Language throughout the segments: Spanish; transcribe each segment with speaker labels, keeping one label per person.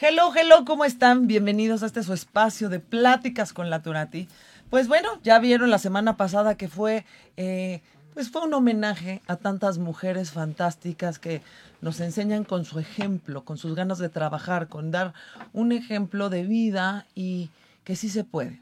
Speaker 1: Hello, hello, ¿cómo están? Bienvenidos a este su espacio de pláticas con la Turati. Pues bueno, ya vieron la semana pasada que fue, eh, pues fue un homenaje a tantas mujeres fantásticas que nos enseñan con su ejemplo, con sus ganas de trabajar, con dar un ejemplo de vida y que sí se puede.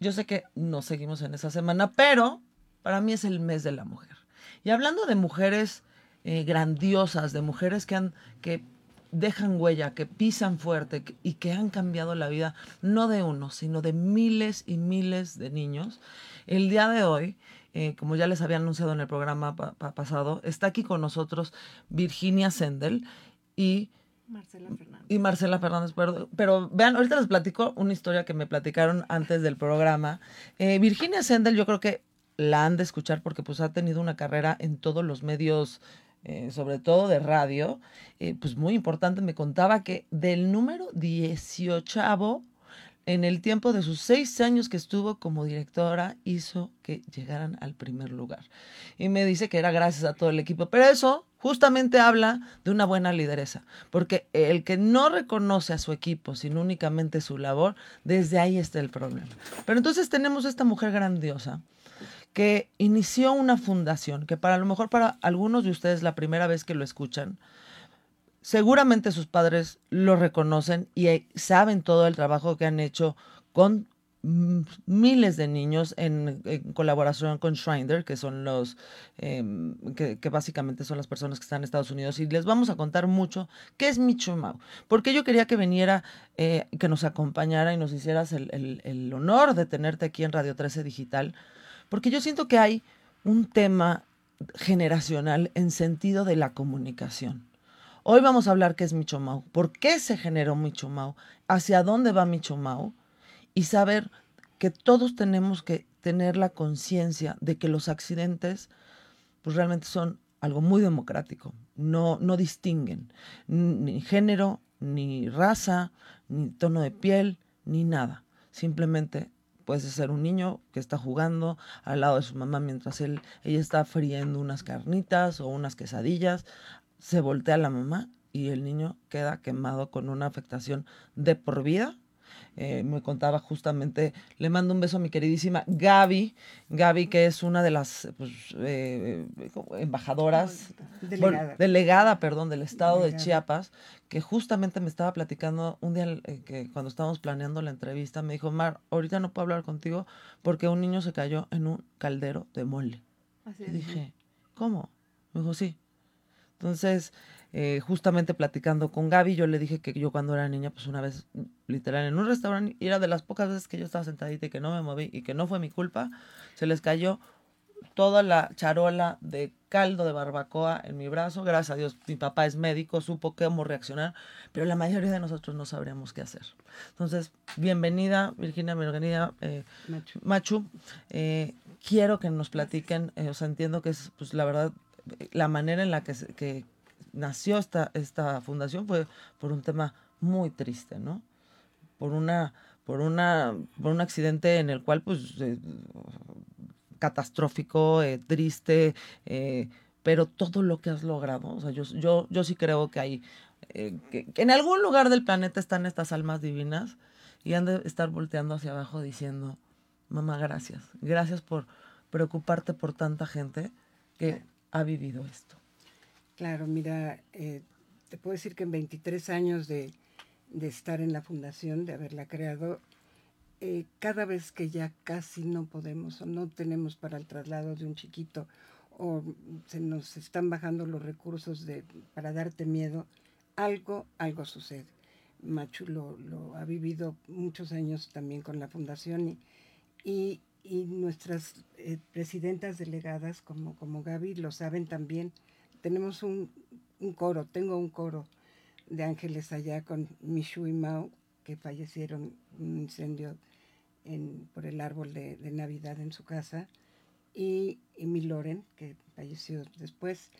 Speaker 1: Yo sé que no seguimos en esa semana, pero para mí es el mes de la mujer. Y hablando de mujeres eh, grandiosas, de mujeres que han, que dejan huella, que pisan fuerte y que han cambiado la vida, no de uno, sino de miles y miles de niños. El día de hoy, eh, como ya les había anunciado en el programa pasado, está aquí con nosotros Virginia Sendel y...
Speaker 2: Marcela Fernández.
Speaker 1: Y Marcela Fernández, pero, pero, vean, ahorita les platico una historia que me platicaron antes del programa. Eh, Virginia Sendel yo creo que la han de escuchar porque pues ha tenido una carrera en todos los medios eh, sobre todo de radio, eh, pues muy importante, me contaba que del número 18 en el tiempo de sus seis años que estuvo como directora, hizo que llegaran al primer lugar. Y me dice que era gracias a todo el equipo. Pero eso justamente habla de una buena lideresa, porque el que no reconoce a su equipo, sino únicamente su labor, desde ahí está el problema. Pero entonces tenemos esta mujer grandiosa que inició una fundación, que para lo mejor para algunos de ustedes la primera vez que lo escuchan, seguramente sus padres lo reconocen y eh, saben todo el trabajo que han hecho con miles de niños en, colaboración con Schreiner, que son los, em, que, básicamente son las personas que están en Estados Unidos. Y les vamos a contar mucho qué es Micho Mau. Porque yo quería que viniera, eh, que nos acompañara y nos hicieras el, el honor de tenerte aquí en Radio 13 Digital porque yo siento que hay un tema generacional en sentido de la comunicación. Hoy vamos a hablar qué es Michomau, por qué se generó Michomau, hacia dónde va Michomau y saber que todos tenemos que tener la conciencia de que los accidentes pues realmente son algo muy democrático, no, no distinguen ni género, ni raza, ni tono de piel, ni nada. Simplemente Puede ser un niño que está jugando al lado de su mamá mientras él, ella está friendo unas carnitas o unas quesadillas. Se voltea la mamá y el niño queda quemado con una afectación de por vida eh, me contaba justamente, le mando un beso a mi queridísima Gaby, Gaby que es una de las pues, eh, embajadoras, delegada. delegada, perdón, del estado de Chiapas, que justamente me estaba platicando un día eh, que cuando estábamos planeando la entrevista, me dijo, Mar, ahorita no puedo hablar contigo porque un niño se cayó en un caldero de mole. y dije, ¿cómo? Me dijo, sí. Entonces, eh, justamente platicando con Gaby, yo le dije que yo cuando era niña, pues una vez, literal, en un restaurante, y era de las pocas veces que yo estaba sentadita y que no me moví y que no fue mi culpa, se les cayó toda la charola de caldo de barbacoa en mi brazo. Gracias a Dios, mi papá es médico, supo cómo reaccionar, pero la mayoría de nosotros no sabríamos qué hacer. Entonces, bienvenida, Virginia, bienvenida, eh, Machu. Eh, quiero que nos platiquen, o sea, entiendo que es, pues la verdad, la manera en la que, que, nació esta, esta fundación fue por un tema muy triste, ¿no? Por una, por una, por un accidente en el cual, pues, eh, catastrófico, eh, triste, eh, pero todo lo que has logrado, o sea, yo, yo, yo sí creo que hay, que, en algún lugar del planeta están estas almas divinas y han de estar volteando hacia abajo diciendo, mamá, gracias, gracias por preocuparte por tanta gente que ha vivido esto.
Speaker 2: Claro, mira, eh, te puedo decir que en 23 años de, estar en la fundación, de haberla creado, eh, cada vez que ya casi no podemos o no tenemos para el traslado de un chiquito o se nos están bajando los recursos de, para darte miedo, algo, algo sucede. Machu lo, ha vivido muchos años también con la fundación y, y, nuestras eh, presidentas delegadas como, como Gaby lo saben también tenemos un, coro, tengo un coro de ángeles allá con Michu y Mao, que fallecieron en un incendio por el árbol de, Navidad en su casa, y, y mi Loren, que falleció después.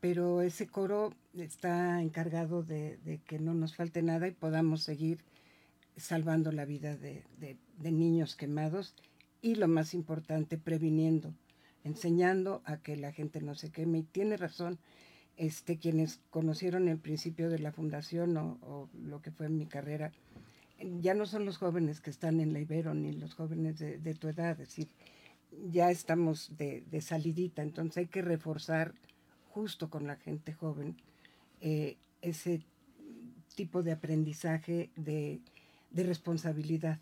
Speaker 2: Pero ese coro está encargado de, que no nos falte nada y podamos seguir salvando la vida de niños quemados y lo más importante, previniendo enseñando a que la gente no se queme. Y tiene razón, este, quienes conocieron el principio de la fundación o, lo que fue mi carrera, ya no son los jóvenes que están en la Ibero ni los jóvenes de, tu edad, es decir, ya estamos de, salidita, entonces hay que reforzar justo con la gente joven eh, ese tipo de aprendizaje de, responsabilidad.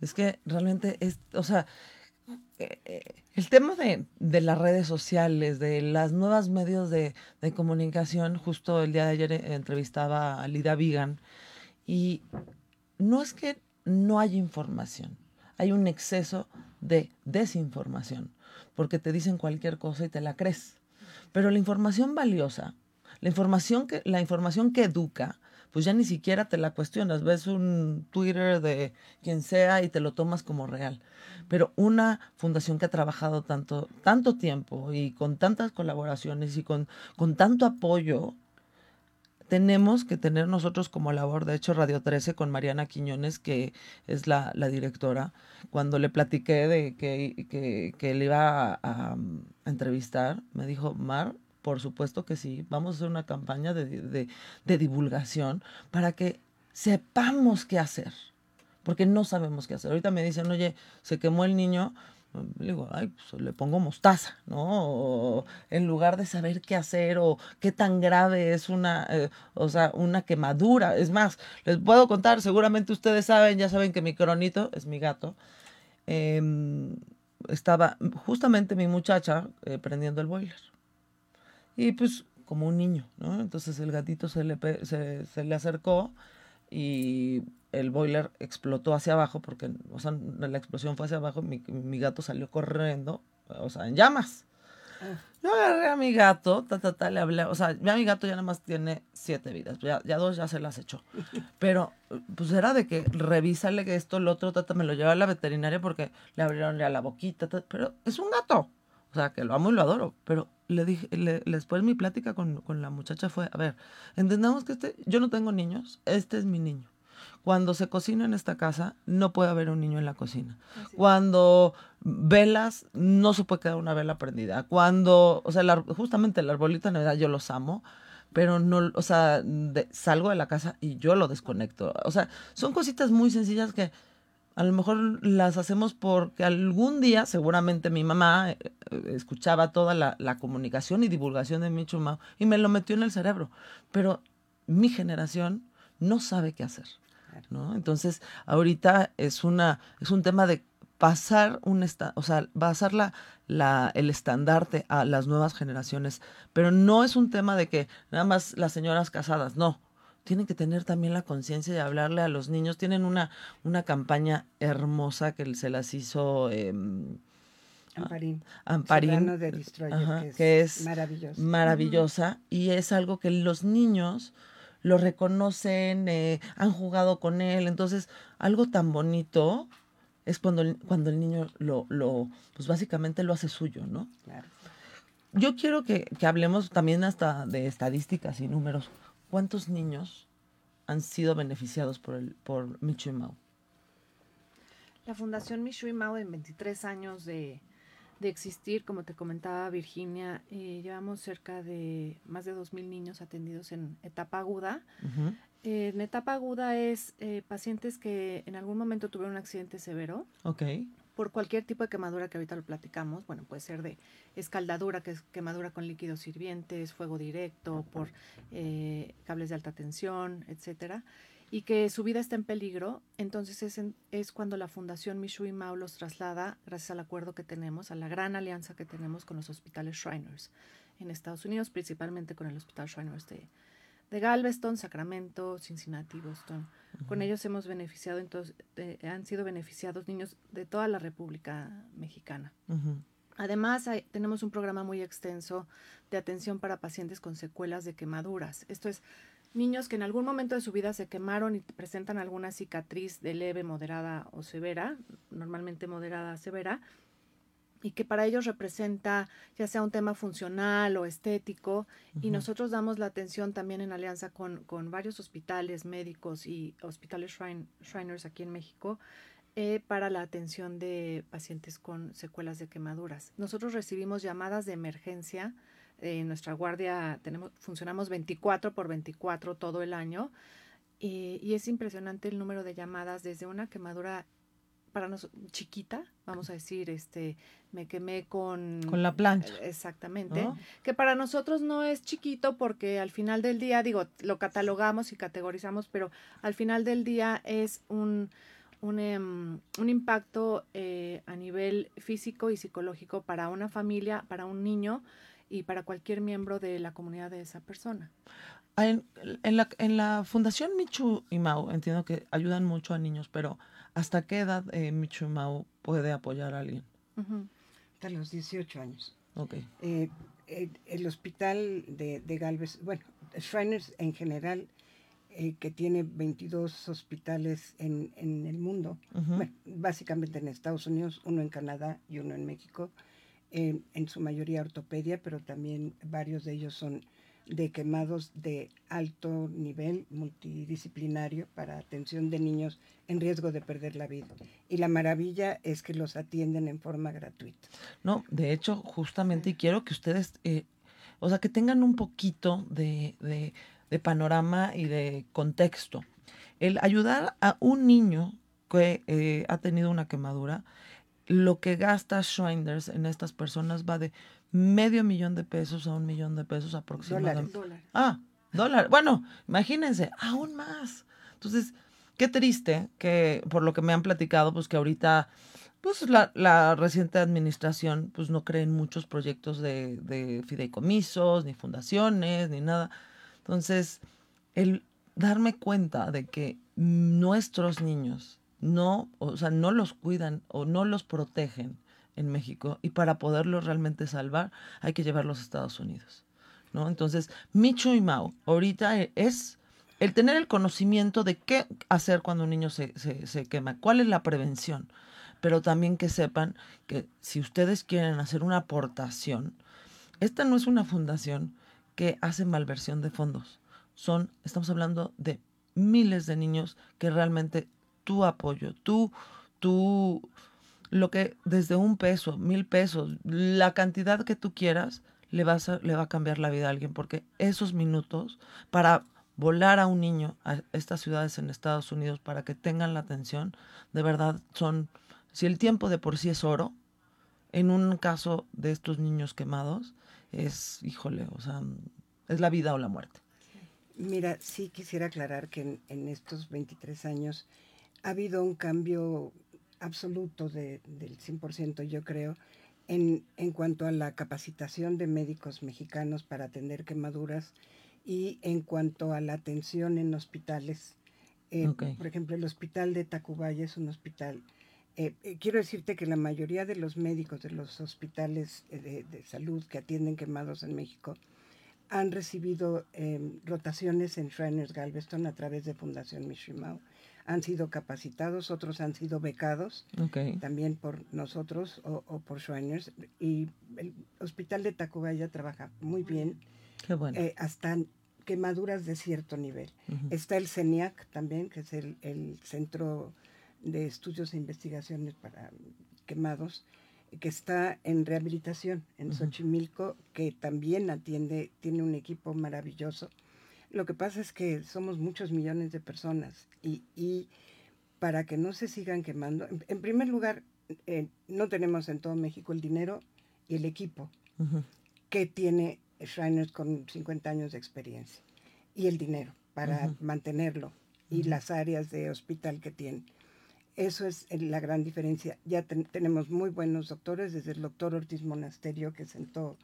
Speaker 1: Es que realmente es, o sea, el tema de, las redes sociales, de las nuevas medios de, comunicación, justo el día de ayer eh, entrevistaba a Lida Vigan, y no es que no haya información, hay un exceso de desinformación, porque te dicen cualquier cosa y te la crees. Pero la información valiosa, la información que, la información que educa, pues ya ni siquiera te la cuestionas, ves un Twitter de quien sea y te lo tomas como real. Pero una fundación que ha trabajado tanto, tanto tiempo y con tantas colaboraciones y con, con tanto apoyo, tenemos que tener nosotros como labor, de hecho Radio 13 con Mariana Quiñones, que es la, directora, cuando le platiqué de que, que, le iba a, a, entrevistar, me dijo, Mar, por supuesto que sí. Vamos a hacer una campaña de, divulgación para que sepamos qué hacer. Porque no sabemos qué hacer. Ahorita me dicen, oye, se quemó el niño. Le digo, ay, pues le pongo mostaza, ¿no? en lugar de saber qué hacer o qué tan grave es una, eh, o sea, una quemadura. Es más, les puedo contar, seguramente ustedes saben, ya saben que mi cronito es mi gato. Em, estaba justamente mi muchacha eh, prendiendo el boiler. Y pues como un niño, ¿no? Entonces el gatito se le, se, se le acercó y el boiler explotó hacia abajo porque, o sea, la explosión fue hacia abajo, mi, mi gato salió corriendo, o sea, en llamas. Ah. Yo agarré a mi gato, ta, ta, ta, le hablé, o sea, ya mi gato ya nada más tiene siete vidas, ya, ya dos ya se las echó. Pero, pues era de que revísale que esto, lo otro, ta, me lo lleva a la veterinaria porque le abrieron ya la boquita, pero es un gato. O sea, que lo amo y lo adoro, pero le dije, después mi plática con, la muchacha fue, a ver, entendamos que este, yo no tengo niños, este es mi niño. Cuando se cocina en esta casa, no puede haber un niño en la cocina. Cuando velas, no se puede quedar una vela prendida. Cuando, o sea, justamente el arbolito de Navidad yo los amo, pero no, o sea, salgo de la casa y yo lo desconecto. O sea, son cositas muy sencillas que a lo mejor las hacemos porque algún día seguramente mi mamá eh, eh, escuchaba toda la, comunicación y divulgación de Michu Mao y me lo metió en el cerebro. Pero mi generación no sabe qué hacer. ¿no? Entonces, ahorita es, una, es un tema de pasar un o sea, pasar la, la, el estandarte a las nuevas generaciones, pero no es un tema de que nada más las señoras casadas, no tienen que tener también la conciencia de hablarle a los niños. Tienen una, una campaña hermosa que se las hizo...
Speaker 2: Em, Amparín.
Speaker 1: Amparín.
Speaker 2: De Destroyer, que, es maravillosa.
Speaker 1: Maravillosa. Y es algo que los niños lo reconocen, eh, han jugado con él. Entonces, algo tan bonito es cuando, cuando el niño lo, lo, pues básicamente lo hace suyo, ¿no? Claro. Yo quiero que, que hablemos también hasta de estadísticas y números. ¿Cuántos niños han sido beneficiados por, el, por Mao?
Speaker 3: La Fundación Michu Mao, en 23 años de, existir, como te comentaba Virginia, eh, llevamos cerca de más de 2.000 niños atendidos en etapa aguda. en etapa aguda es eh, pacientes que en algún momento tuvieron un accidente severo.
Speaker 1: Ok
Speaker 3: por cualquier tipo de quemadura que ahorita lo platicamos, bueno, puede ser de escaldadura, que es quemadura con líquidos hirvientes, fuego directo, por eh, cables de alta tensión, etcétera, y que su vida está en peligro, entonces es, es cuando la Fundación Mishui Mao los traslada, gracias al acuerdo que tenemos, a la gran alianza que tenemos con los hospitales Shriners en Estados Unidos, principalmente con el Hospital Shriners de, de Galveston, Sacramento, Cincinnati, Boston. Con ellos hemos beneficiado, entonces, han sido beneficiados niños de toda la República Mexicana. Además, tenemos un programa muy extenso de atención para pacientes con secuelas de quemaduras. Esto es niños que en algún momento de su vida se quemaron y presentan alguna cicatriz de leve, moderada o severa, normalmente moderada severa, y que para ellos representa ya sea un tema funcional o estético y nosotros damos la atención también en alianza con, varios hospitales médicos y hospitales Shriners aquí en México eh, para la atención de pacientes con secuelas de quemaduras. Nosotros recibimos llamadas de emergencia En nuestra guardia tenemos, funcionamos 24 por 24 todo el año y, y es impresionante el número de llamadas desde una quemadura para nosotros chiquita, vamos a decir, este, me quemé con...
Speaker 1: Con la plancha.
Speaker 3: Exactamente.
Speaker 1: ¿no?
Speaker 3: Que para nosotros no es chiquito porque al final del día, digo, lo catalogamos y categorizamos, pero al final del día es un, un, em, un impacto eh, a nivel físico y psicológico para una familia, para un niño y para cualquier miembro de la comunidad de esa persona.
Speaker 1: En, en la, en la Fundación Michu y Mau entiendo que ayudan mucho a niños, pero ¿hasta qué edad eh, Michu y Mau puede apoyar a alguien?
Speaker 3: Ujú.
Speaker 2: Hasta los 18 años.
Speaker 1: Ok.
Speaker 2: Eh, eh, el hospital de, de Galvez, bueno, Shriners en general, eh, que tiene 22 hospitales en, en el mundo,
Speaker 1: Ujú.
Speaker 2: bueno, básicamente en Estados Unidos, uno en Canadá y uno en México, eh, en su mayoría ortopedia, pero también varios de ellos son de quemados de alto nivel multidisciplinario para atención de niños en riesgo de perder la vida. Y la maravilla es que los atienden en forma gratuita.
Speaker 1: No, de hecho, justamente, y quiero que ustedes, eh, o sea, que tengan un poquito de, de- de panorama y de contexto. El ayudar a un niño que eh, ha tenido una quemadura, lo que gasta Schreinders en estas personas va de medio millón de pesos a un millón de pesos aproximadamente.
Speaker 3: Dólares.
Speaker 1: Ah, dólar. Bueno, imagínense, aún más. Entonces, qué triste que, por lo que me han platicado, pues que ahorita, pues la, la reciente administración, pues no cree en muchos proyectos de, de fideicomisos, ni fundaciones, ni nada. Entonces, el darme cuenta de que nuestros niños no, o sea, no los cuidan o no los protegen en México y para poderlos realmente salvar hay que llevarlos a Estados Unidos. ¿no? Entonces, Michu y Mao, ahorita es el tener el conocimiento de qué hacer cuando un niño se, se, se quema, cuál es la prevención, pero también que sepan que si ustedes quieren hacer una aportación, esta no es una fundación que hace malversión de fondos. Son, estamos hablando de miles de niños que realmente tu apoyo, tú, tú, lo que desde un peso, mil pesos, la cantidad que tú quieras, le, vas a- le va a cambiar la vida a alguien, porque esos minutos para volar a un niño a estas ciudades en Estados Unidos para que tengan la atención, de verdad son, si el tiempo de por sí es oro, en un caso de estos niños quemados, es, híjole, o sea, es la vida o la muerte.
Speaker 2: Mira, sí quisiera aclarar que en, en estos 23 años ha habido un cambio absoluto de- del 100%, yo creo, en, en cuanto a la capacitación de médicos mexicanos para atender quemaduras y en cuanto a la atención en hospitales. Eh. Por ejemplo, el hospital de Tacubaya es un hospital. eh, eh, quiero decirte que la mayoría de los médicos de los hospitales eh, de, de salud que atienden quemados en México han recibido eh, rotaciones en Shriners Galveston a través de Fundación Mishimao. Han sido capacitados, otros han sido becados
Speaker 1: Ok.
Speaker 2: también por nosotros o, o por Shriners. Y el hospital de Tacubaya trabaja muy bien,
Speaker 1: Qué bueno.
Speaker 2: eh, hasta quemaduras de cierto nivel.
Speaker 1: Ujú.
Speaker 2: Está el CENIAC también, que es el, el Centro de Estudios e Investigaciones para Quemados, que está en rehabilitación en
Speaker 1: Ujú.
Speaker 2: Xochimilco, que también atiende, tiene un equipo maravilloso. Lo que pasa es que somos muchos millones de personas y, y para que no se sigan quemando, en, en primer lugar, eh, no tenemos en todo México el dinero y el equipo que tiene Shriners con 50 años de experiencia y el dinero para mantenerlo y las áreas de hospital que tiene. Eso es la gran diferencia. Ya ten- tenemos muy buenos doctores, desde el doctor Ortiz Monasterio que sentó,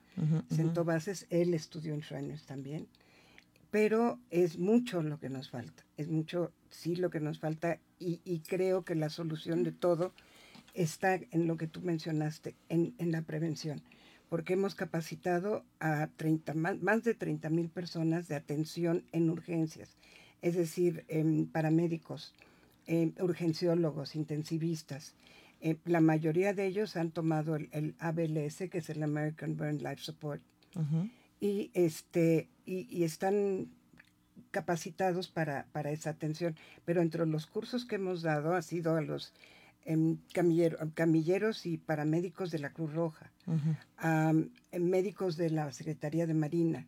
Speaker 2: sentó bases, él estudió en Shriners también, pero es mucho lo que nos falta, es mucho, sí, lo que nos falta y, y creo que la solución de todo está en lo que tú mencionaste, en, en la prevención, porque hemos capacitado a 30, más, más de 30 mil personas de atención en urgencias, es decir, em, paramédicos, em, urgenciólogos, intensivistas. Eh, la mayoría de ellos han tomado el, el ABLS, que es el American Burn Life Support,
Speaker 1: Ujú.
Speaker 2: y, este, y, y están capacitados para, para esa atención. Pero entre los cursos que hemos dado ha sido a los em, camilleros y paramédicos de la Cruz Roja, a em, médicos de la Secretaría de Marina,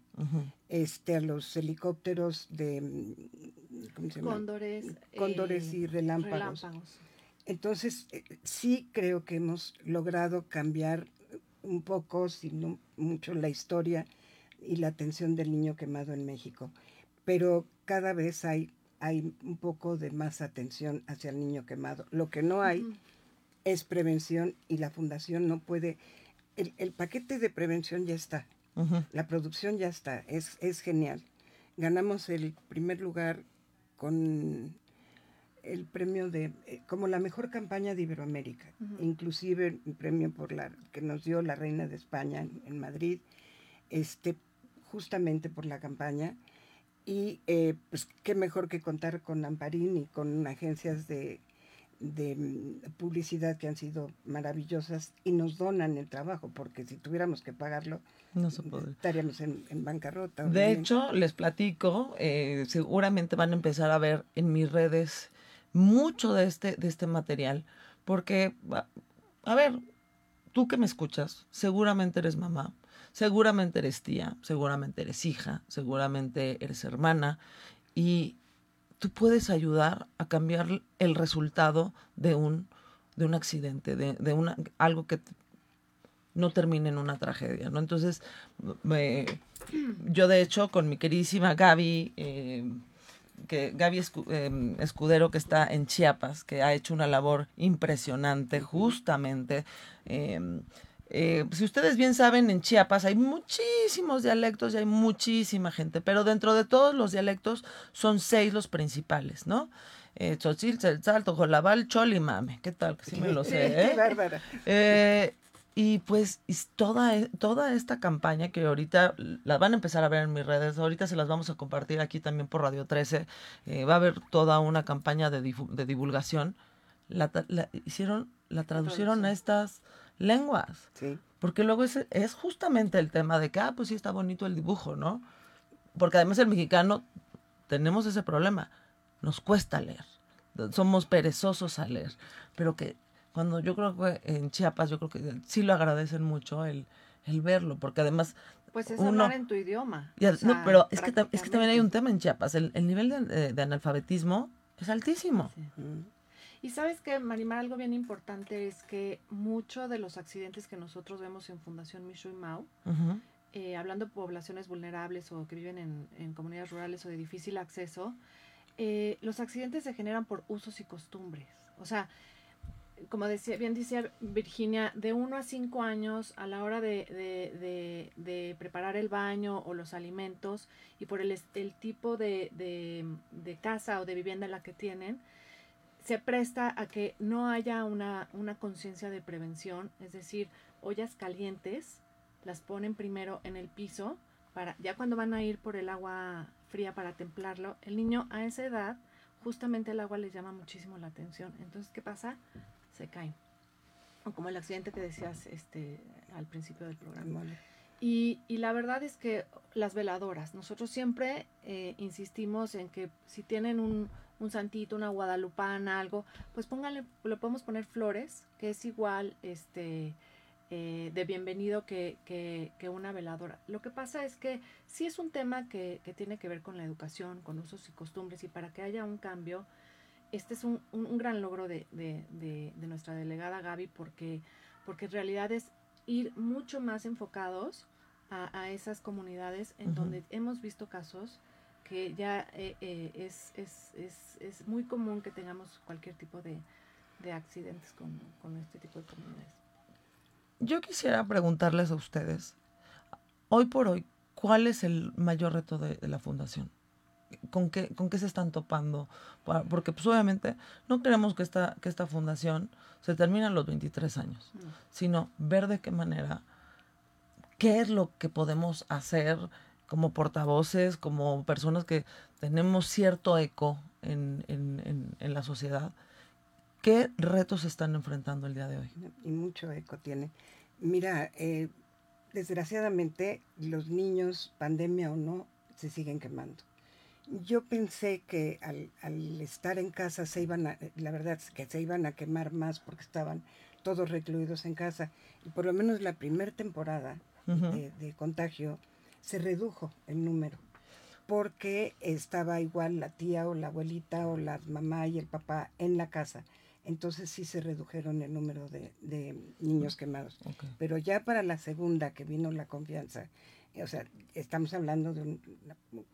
Speaker 2: este, a los helicópteros de
Speaker 3: ¿cómo se llama? Cóndores,
Speaker 2: Cóndores y relámpagos. Entonces, eh, sí creo que hemos logrado cambiar un poco, si no mucho, la historia y la atención del niño quemado en México. Pero cada vez hay, hay un poco de más atención hacia el niño quemado. Lo que no hay es prevención y la fundación no puede... El, paquete de prevención ya está, la producción ya está, es, es genial. Ganamos el primer lugar con el premio de eh, como la mejor campaña de Iberoamérica, inclusive el premio por la que nos dio la reina de España en, Madrid, este justamente por la campaña y eh, pues qué mejor que contar con Amparín y con agencias de, mm, publicidad que han sido maravillosas y nos donan el trabajo, porque si tuviéramos que pagarlo, no estaríamos en, bancarrota.
Speaker 1: De hecho, les platico, eh, seguramente van a empezar a ver en mis redes mucho de este, de este material, porque, a ver, tú que me escuchas, seguramente eres mamá, seguramente eres tía, seguramente eres hija, seguramente eres hermana, y tú puedes ayudar a cambiar el resultado de un, de un accidente, de, de una, algo que no termine en una tragedia, ¿no? Entonces, yo de hecho con mi queridísima Gaby, eh, que Gaby em, Escudero, que está en Chiapas, que ha hecho una labor impresionante justamente. Em, eh, si ustedes bien saben, en Chiapas hay muchísimos dialectos y hay muchísima gente, pero dentro de todos los dialectos son seis los principales, ¿no? Eh, Tzotzil, Tzeltzal, Jolabal, Chol y Mame. ¿Qué tal? Que sí me lo sé, ¿eh?
Speaker 2: Bárbara.
Speaker 1: Eh, y pues toda, e, toda esta campaña que ahorita la van a empezar a ver en mis redes, ahorita se las vamos a compartir aquí también por Radio 13, eh, va a haber toda una campaña de, de divulgación, la, hicieron, la traducieron a estas lenguas.
Speaker 2: Sí.
Speaker 1: Porque luego es, es justamente el tema de que, ah, pues sí está bonito el dibujo, ¿no? Porque además el mexicano tenemos ese problema, nos cuesta leer, somos perezosos a leer, pero que cuando yo creo que en Chiapas, yo creo que sí lo agradecen mucho el, el verlo, porque además...
Speaker 3: Pues es hablar en tu idioma.
Speaker 1: no, pero es que, es que también hay un tema en Chiapas, el, el nivel de, de, analfabetismo es altísimo.
Speaker 3: Y sabes que, Marimar, algo bien importante es que muchos de los accidentes que nosotros vemos en Fundación Micho y Mau, eh, hablando de poblaciones vulnerables o que viven en, en comunidades rurales o de difícil acceso, eh, los accidentes se generan por usos y costumbres. O sea, como decía, bien decía Virginia, de uno a cinco años a la hora de, de, preparar el baño o los alimentos y por el, el tipo de, casa o de vivienda en la que tienen, se presta a que no haya una, una conciencia de prevención, es decir, ollas calientes las ponen primero en el piso para ya cuando van a ir por el agua fría para templarlo, el niño a esa edad justamente el agua les llama muchísimo la atención. Entonces, ¿qué pasa? se caen. O como el accidente que decías este, al principio del programa. Y, y, la verdad es que las veladoras, nosotros siempre eh, insistimos en que si tienen un, un, santito, una guadalupana, algo, pues pónganle, le podemos poner flores, que es igual este, eh, de bienvenido que, que, que, una veladora. Lo que pasa es que sí es un tema que, que tiene que ver con la educación, con usos y costumbres, y para que haya un cambio, este es un, un, gran logro de, de, de, nuestra delegada Gaby porque, porque en realidad es ir mucho más enfocados a, a esas comunidades en donde hemos visto casos que ya eh, eh, es, es, es, es, muy común que tengamos cualquier tipo de, de accidentes con, con, este tipo de comunidades.
Speaker 1: Yo quisiera preguntarles a ustedes, hoy por hoy, ¿cuál es el mayor reto de la fundación? con qué, con qué se están topando. Porque pues obviamente no queremos que esta, que esta fundación se termine a los 23 años, sino ver de qué manera, qué es lo que podemos hacer como portavoces, como personas que tenemos cierto eco en, en, en, la sociedad. ¿Qué retos están enfrentando el día de hoy?
Speaker 2: Y mucho eco tiene. Mira, eh, desgraciadamente los niños, pandemia o no, se siguen quemando Yo pensé que al, al, estar en casa se iban a, la verdad es que se iban a quemar más porque estaban todos recluidos en casa. Y por lo menos la primera temporada de, de, contagio se redujo el número porque estaba igual la tía o la abuelita o la mamá y el papá en la casa. Entonces sí se redujeron el número de, de niños quemados. Pero ya para la segunda que vino la confianza, o sea, estamos hablando de un,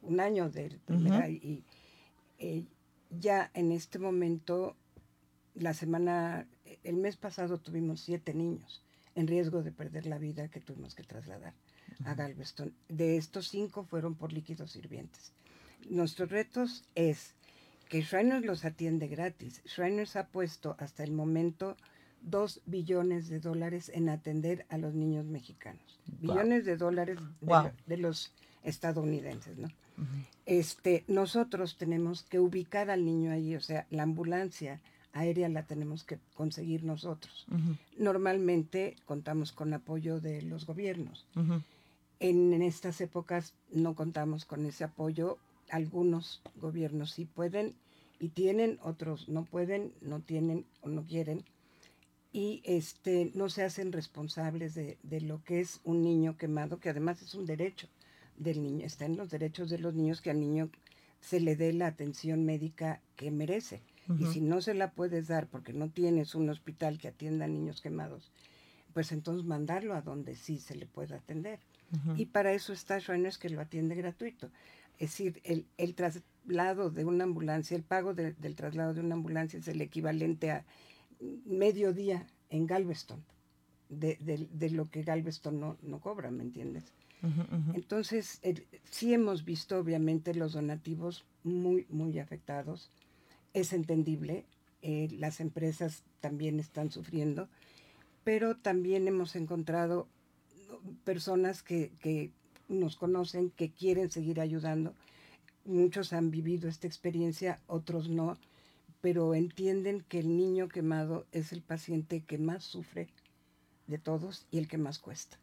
Speaker 2: un año de primera y eh, ya en este momento, la semana, el mes pasado tuvimos siete niños en riesgo de perder la vida que tuvimos que trasladar a Galveston. De estos cinco fueron por líquidos sirvientes. Nuestros retos es que Shriners los atiende gratis. Shriners ha puesto hasta el momento dos billones de dólares en atender a los niños mexicanos. Billones de dólares de, los estadounidenses, ¿no? este, nosotros tenemos que ubicar al niño ahí, o sea, la ambulancia aérea la tenemos que conseguir nosotros. Normalmente contamos con apoyo de los gobiernos. En, en, estas épocas no contamos con ese apoyo. Algunos gobiernos sí pueden y tienen, otros no pueden, no tienen o no quieren y este, no se hacen responsables de, de, lo que es un niño quemado, que además es un derecho del niño, está en los derechos de los niños que al niño se le dé la atención médica que merece. Y si no se la puedes dar porque no tienes un hospital que atienda a niños quemados, pues entonces mandarlo a donde sí se le pueda atender. Y para eso está Shriners que lo atiende gratuito. Es decir, el, el traslado de una ambulancia, el pago del traslado de una ambulancia es el equivalente a mediodía en Galveston, de, de, lo que Galveston no, no, cobra, ¿me entiendes? Entonces, sí hemos visto obviamente los donativos muy, muy afectados. Es entendible, eh, las empresas también están sufriendo, pero también hemos encontrado personas que, que nos conocen, que quieren seguir ayudando. Muchos han vivido esta experiencia, otros no pero entienden que el niño quemado es el paciente que más sufre de todos y el que más cuesta.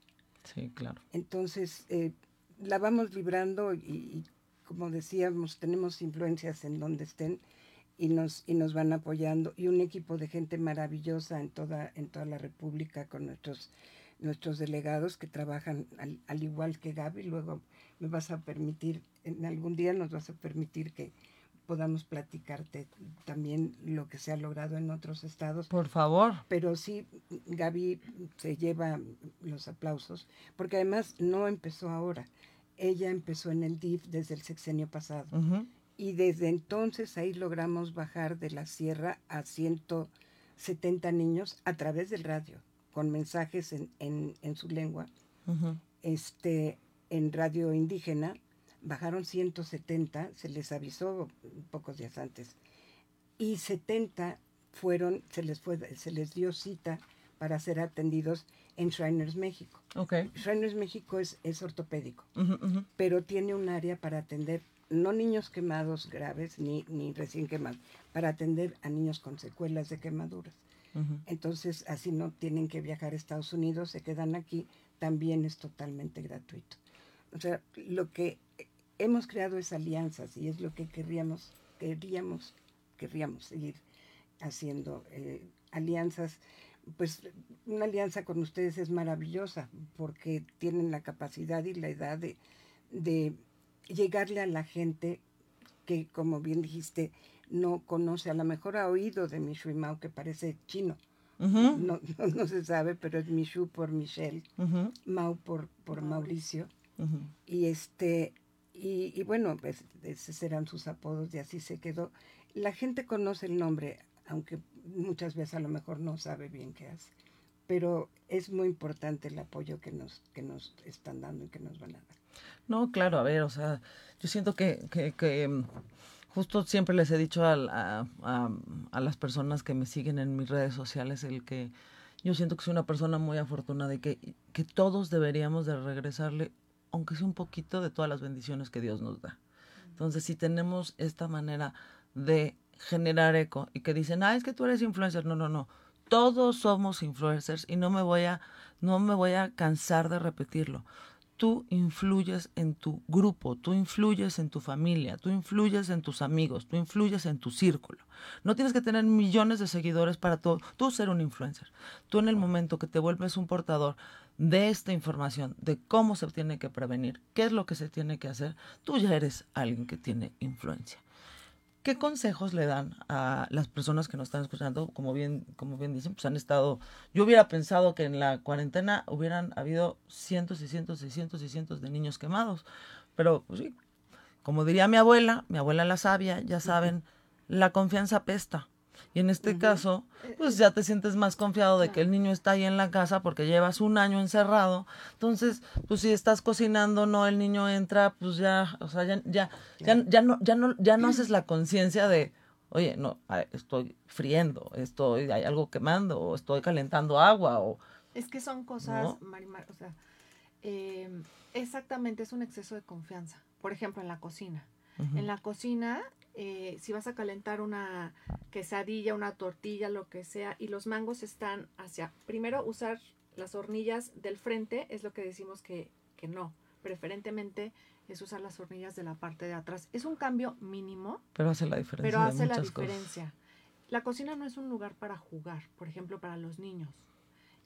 Speaker 1: Sí, claro.
Speaker 2: Entonces, eh, la vamos librando y, como decíamos, tenemos influencias en donde estén y nos, y nos van apoyando y un equipo de gente maravillosa en toda, en toda la República con nuestros, nuestros delegados que trabajan al, al igual que Gaby. Luego me vas a permitir, en algún día nos vas a permitir que, podamos platicarte también lo que se ha logrado en otros estados.
Speaker 1: Por favor.
Speaker 2: Pero sí, Gaby se lleva los aplausos, porque además no empezó ahora. Ella empezó en el DIF desde el sexenio pasado. Y desde entonces ahí logramos bajar de la sierra a 170 niños a través del radio, con mensajes en, en, en su lengua, este, en radio indígena bajaron 170, se les avisó pocos días antes, y 70 fueron, se les, fue, se les dio cita para ser atendidos en Shriners México.
Speaker 1: Okay.
Speaker 2: Shriners México es, es ortopédico, pero tiene un área para atender no niños quemados graves ni, ni recién quemados, para atender a niños con secuelas de quemaduras. Entonces, así no tienen que viajar a Estados Unidos, se quedan aquí, también es totalmente gratuito. O sea, lo que hemos creado esas alianzas y es lo que querríamos, querríamos, querríamos seguir haciendo eh, alianzas. Pues una alianza con ustedes es maravillosa porque tienen la capacidad y la edad de, de llegarle a la gente que, como bien dijiste, no conoce, a lo mejor ha oído de Mishu y Mao, que parece chino. no, no, se sabe, pero es Mishu por Michelle, Mao por, por Mauricio. Y este y, bueno, pues, esos serán sus apodos y así se quedó. La gente conoce el nombre, aunque muchas veces a lo mejor no sabe bien qué hace. Pero es muy importante el apoyo que nos, que nos están dando y que nos van a dar.
Speaker 1: No, claro, a ver, o sea, yo siento que, que, que justo siempre les he dicho a, a, las personas que me siguen en mis redes sociales el que yo siento que soy una persona muy afortunada y que, que todos deberíamos de regresarle aunque sea un poquito de todas las bendiciones que Dios nos da. Entonces, si tenemos esta manera de generar eco y que dicen, ah, es que tú eres influencer, no, no, no, todos somos influencers y no me voy a, no me voy a cansar de repetirlo. Tú influyes en tu grupo, tú influyes en tu familia, tú influyes en tus amigos, tú influyes en tu círculo. No tienes que tener millones de seguidores para tú, tú ser un influencer. Tú en el momento que te vuelves un portador de esta información, de cómo se tiene que prevenir, qué es lo que se tiene que hacer, tú ya eres alguien que tiene influencia. ¿Qué consejos le dan a las personas que nos están escuchando? Como bien, como bien dicen, pues han estado. Yo hubiera pensado que en la cuarentena hubieran habido cientos y cientos y cientos y cientos de niños quemados. Pero, pues sí, como diría mi abuela, mi abuela la sabia, ya saben, la confianza pesta. Y en este caso,
Speaker 3: Eh,
Speaker 1: pues ya te sientes más confiado de que el niño está ahí en la casa porque llevas un año encerrado. Entonces, pues si estás cocinando, no, el niño entra, pues ya, o sea, ya, ya, ya, ya no, ya no, ya no haces la conciencia de, oye, no, estoy friendo, estoy, hay algo quemando, o estoy calentando agua, o
Speaker 3: Es que son cosas,
Speaker 1: ¿No?
Speaker 3: Marimar, o sea, eh, exactamente es un exceso de confianza. Por ejemplo, en la cocina. En la cocina, eh, si vas a calentar una quesadilla, una tortilla, lo que sea, y los mangos están hacia, primero usar las hornillas del frente, es lo que decimos que, que no. Preferentemente es usar las hornillas de la parte de atrás. Es un cambio mínimo,
Speaker 1: pero hace la diferencia
Speaker 3: pero hace la
Speaker 1: cosas.
Speaker 3: diferencia. La cocina no es un lugar para jugar, por ejemplo, para los niños.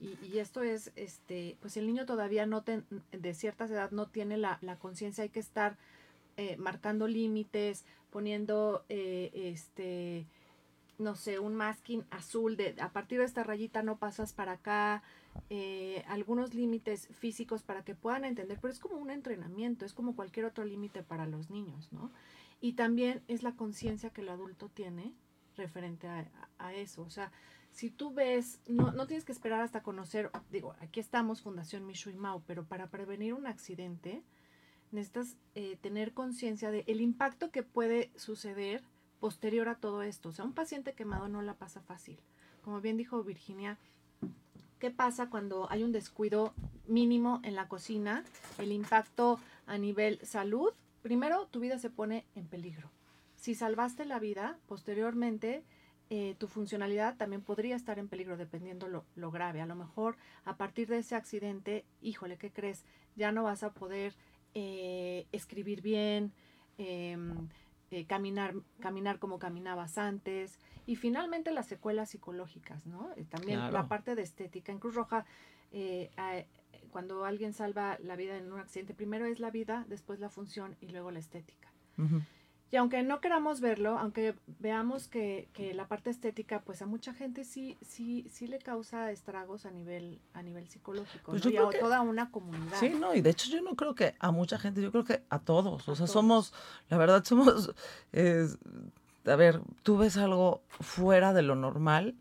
Speaker 3: Y, y esto es, este, pues el niño todavía no ten- de cierta edad no tiene la, la conciencia, hay que estar eh, marcando límites, poniendo, eh, este, no sé, un masking azul de a partir de esta rayita no pasas para acá, eh, algunos límites físicos para que puedan entender, pero es como un entrenamiento, es como cualquier otro límite para los niños, ¿no? Y también es la conciencia que el adulto tiene referente a, eso, o sea, si tú ves, no, no tienes que esperar hasta conocer, digo, aquí estamos, Fundación Mishu y Mau, pero para prevenir un accidente necesitas eh, tener conciencia de el impacto que puede suceder posterior a todo esto. O sea, un paciente quemado no la pasa fácil. Como bien dijo Virginia, ¿qué pasa cuando hay un descuido mínimo en la cocina? El impacto a nivel salud, primero tu vida se pone en peligro. Si salvaste la vida, posteriormente eh, tu funcionalidad también podría estar en peligro dependiendo lo, lo grave. A lo mejor a partir de ese accidente, híjole, ¿qué crees? Ya no vas a poder eh, escribir bien, em, eh, caminar, caminar como caminabas antes y finalmente las secuelas psicológicas, ¿no? Eh, también
Speaker 1: Claro.
Speaker 3: la parte de estética. En Cruz Roja, eh, cuando alguien salva la vida en un accidente, primero es la vida, después la función y luego la estética. Y aunque no queramos verlo, aunque veamos que, que la parte estética, pues a mucha gente sí, sí, sí le causa estragos a nivel, a nivel psicológico,
Speaker 1: Pues
Speaker 3: ¿no?
Speaker 1: yo
Speaker 3: y a
Speaker 1: que-
Speaker 3: toda una comunidad.
Speaker 1: Sí, no, y de hecho yo no creo que a mucha gente, yo creo que a todos, o sea,
Speaker 3: todos.
Speaker 1: somos, la verdad somos, a ver, tú ves algo fuera de lo normal,